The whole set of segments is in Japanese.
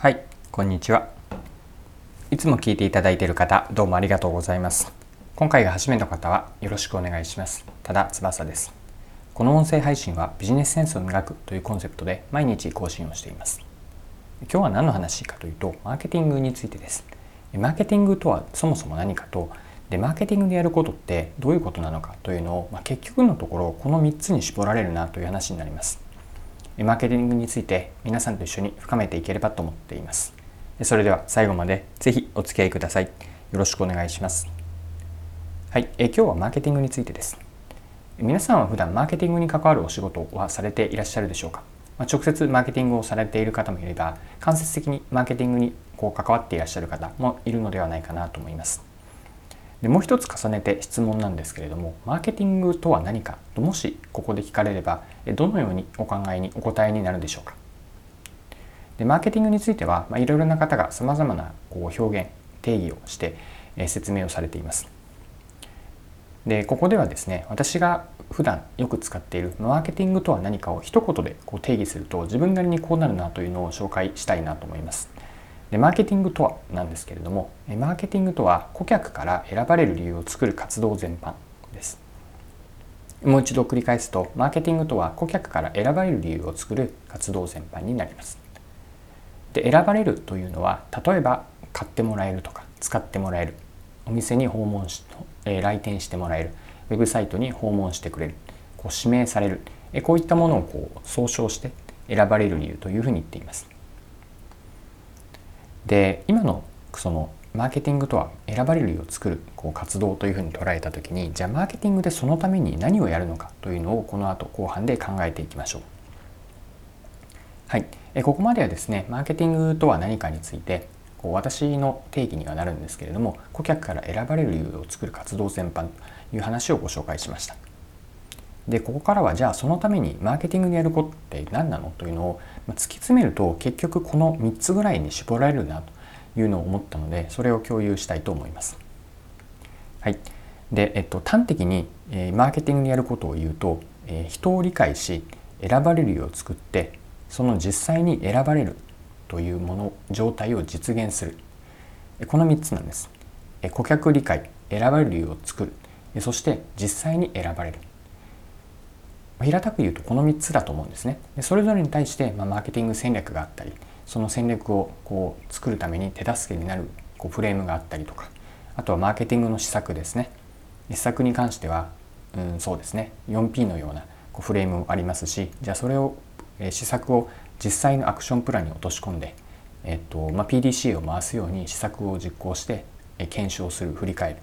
はいこんにちは。いつも聞いていただいている方どうもありがとうございます。今回が初めての方はよろしくお願いします。ただ翼です。この音声配信はビジネスセンスを磨くというコンセプトで毎日更新をしています。今日は何の話かというとマーケティングについてです。マーケティングとはそもそも何かとでマーケティングでやることってどういうことなのかというのを、まあ、結局のところこの3つに絞られるなという話になります。マーケティングについて皆さんと一緒に深めていければと思っています。それでは最後までぜひお付き合いください。よろしくお願いします。はい。え今日はマーケティングについてです。皆さんは普段マーケティングに関わるお仕事はされていらっしゃるでしょうか、まあ、直接マーケティングをされている方もいれば間接的にマーケティングにこう関わっていらっしゃる方もいるのではないかなと思います。でもう一つ重ねて質問なんですけれどもマーケティングとは何かともしここで聞かれればどのようにお考えにお答えになるでしょうか？でマーケティングについては、いろいろな方がさまざまなこう表現定義をして、え説明をされています。でここではですね私が普段よく使っているマーケティングとは何かを一言でこう定義すると自分なりにこうなるなというのを紹介したいなと思います。でマーケティングとはなんですけれどもマーケティングとは顧客から選ばれる理由を作る活動全般です。もう一度繰り返すとマーケティングとは顧客から選ばれる理由を作る活動全般になります。で選ばれるというのは例えば買ってもらえるとか使ってもらえる。お店に訪問し、え来店してもらえる。ウェブサイトに訪問してくれる。こう指名される。えこういったものをこう総称して選ばれる理由というふうに言っています。で今のそのマーケティングとは選ばれる理由を作るこう活動というふうに捉えた時にじゃあマーケティングでそのために何をやるのかというのをこの後後半で考えていきましょう。はい、えここまではですねマーケティングとは何かについてこう私の定義にはなるんですけれども顧客から選ばれる理由を作る活動全般という話をご紹介しました。でここからはじゃあそのためにマーケティングでやることって何なのというのを突き詰めると結局この3つぐらいに絞られるなというのを思ったのでそれを共有したいと思います。はい、で、えっと、端的に、えー、マーケティングでやることを言うと、えー、人を理解し選ばれるよう作ってその実際に選ばれるというもの状態を実現するこの3つなんです。顧客理解選ばれる理由を作るそして実際に選ばれる平たく言うとこの3つだと思うんですね。でそれぞれに対して、まあ、マーケティング戦略があったりその戦略をこう作るために手助けになるこうフレームがあったりとかあとはマーケティングの施策ですね。施策に関しては、うん、そうですね 4P のようなこうフレームもありますしじゃあそれを、え、施策を実際のアクションプランに落とし込んで、えっとまあ、PDCA を回すように施策を実行して、え、検証する振り返る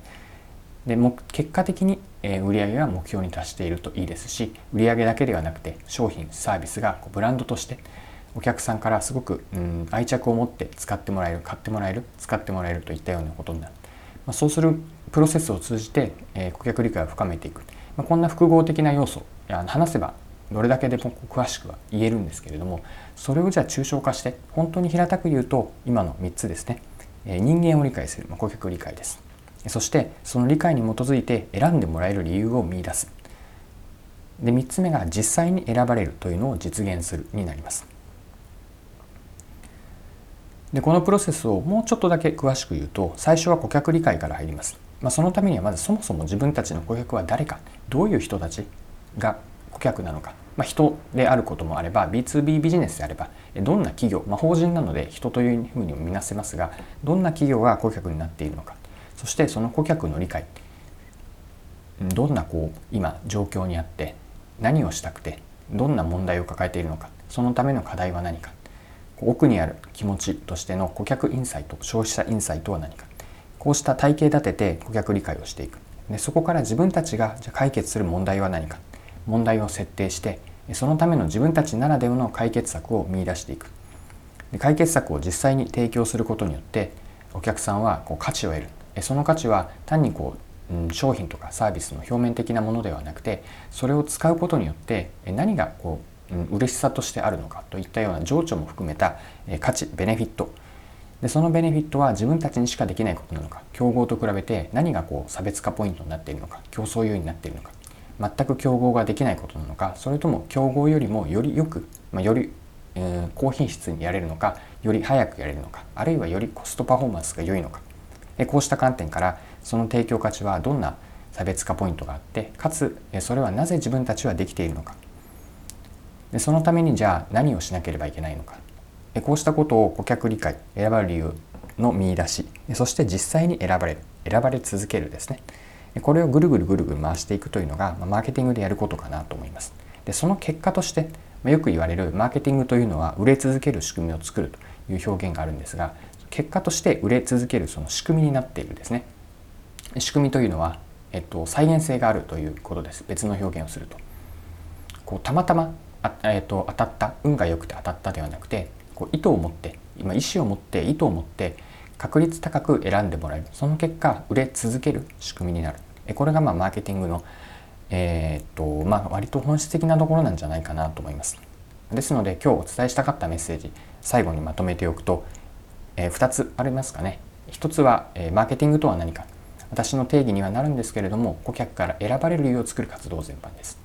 でも結果的に売上が目標に達しているといいですし売上だけではなくて商品サービスがブランドとしてお客さんからすごく、うん、愛着を持って使ってもらえる買ってもらえる使ってもらえるといったようなことになる、まあ、そうするプロセスを通じて、えー、顧客理解を深めていく、まあ、こんな複合的な要素話せばどれだけでも詳しくは言えるんですけれどもそれをじゃあ抽象化して本当に平たく言うと今の3つですね、えー、人間を理解する、まあ、顧客理解です。そしてその理解に基づいて選んでもらえる理由を見いだす。で3つ目が実際に選ばれるというのを実現するになります。でこのプロセスをもうちょっとだけ詳しく言うと最初は顧客理解から入ります、まあ、そのためにはまずそもそも自分たちの顧客は誰かどういう人たちが顧客なのか、まあ、人であることもあれば B2B ビジネスであればどんな企業、まあ、法人なので人というふうにも見なせますがどんな企業が顧客になっているのか。そしてその顧客の理解どんなこう今状況にあって何をしたくてどんな問題を抱えているのかそのための課題は何か。奥にある気持ちとしての顧客インサイト消費者インサイトは何か。こうした体系立てて顧客理解をしていく。でそこから自分たちがじゃ解決する問題は何か。問題を設定してそのための自分たちならではの解決策を見いだしていく。で解決策を実際に提供することによってお客さんはこう価値を得る。その価値は単にこう、うん、商品とかサービスの表面的なものではなくてそれを使うことによって何がこう、うん、嬉しさとしてあるのかといったような情緒も含めた価値ベネフィット。でそのベネフィットは自分たちにしかできないことなのか競合と比べて何がこう差別化ポイントになっているのか競争優位になっているのか全く競合ができないことなのかそれとも競合よりもよりよく、まあ、よりえー、高品質にやれるのかより早くやれるのかあるいはよりコストパフォーマンスが良いのか、こうした観点からその提供価値はどんな差別化ポイントがあってかつそれはなぜ自分たちはできているのか。でそのためにじゃあ何をしなければいけないのか。こうしたことを顧客理解選ばれる理由の見出し。そして実際に選ばれる選ばれ続けるですね。これをぐるぐるぐるぐる回していくというのがマーケティングでやることかなと思います。でその結果としてよく言われるマーケティングというのは売れ続ける仕組みを作るという表現があるんですが結果として売れ続けるその仕組みになっているですね。仕組みというのは、えっと、再現性があるということです。別の表現をすると。こうたまたまあ、えっと、当たった運が良くて当たったではなくてこう意図を持って今意思を持って意図を持って確率高く選んでもらえる。その結果売れ続ける仕組みになる。これがまあマーケティングの、えー、っとまあ、割と本質的なところなんじゃないかなと思います。ですので今日お伝えしたかったメッセージ最後にまとめておくと、えー、2つありますかね。1つは、えー、マーケティングとは何か。私の定義にはなるんですけれども顧客から選ばれる理由を作る活動全般です。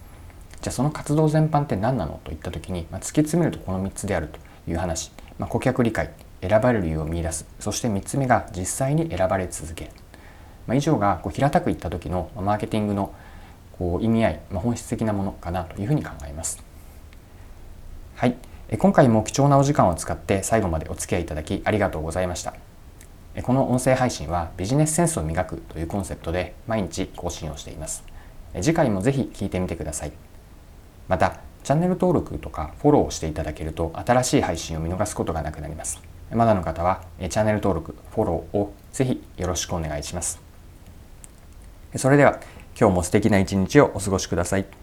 じゃあその活動全般って何なのといった時に、まあ、突き詰めるとこの3つであるという話、まあ、顧客理解選ばれる理由を見出す。そして3つ目が実際に選ばれ続ける、まあ、以上がこう平たく言った時のマーケティングのこう意味合い、まあ、本質的なものかなというふうに考えます。はい。今回も貴重なお時間を使って最後までお付き合いいただきありがとうございましたこの音声配信はビジネスセンスを磨くというコンセプトで毎日更新をしています次回もぜひ聞いてみてくださいまたチャンネル登録とかフォローしていただけると新しい配信を見逃すことがなくなりますまだの方はチャンネル登録、フォローをぜひよろしくお願いします。それでは今日も素敵な一日をお過ごしください。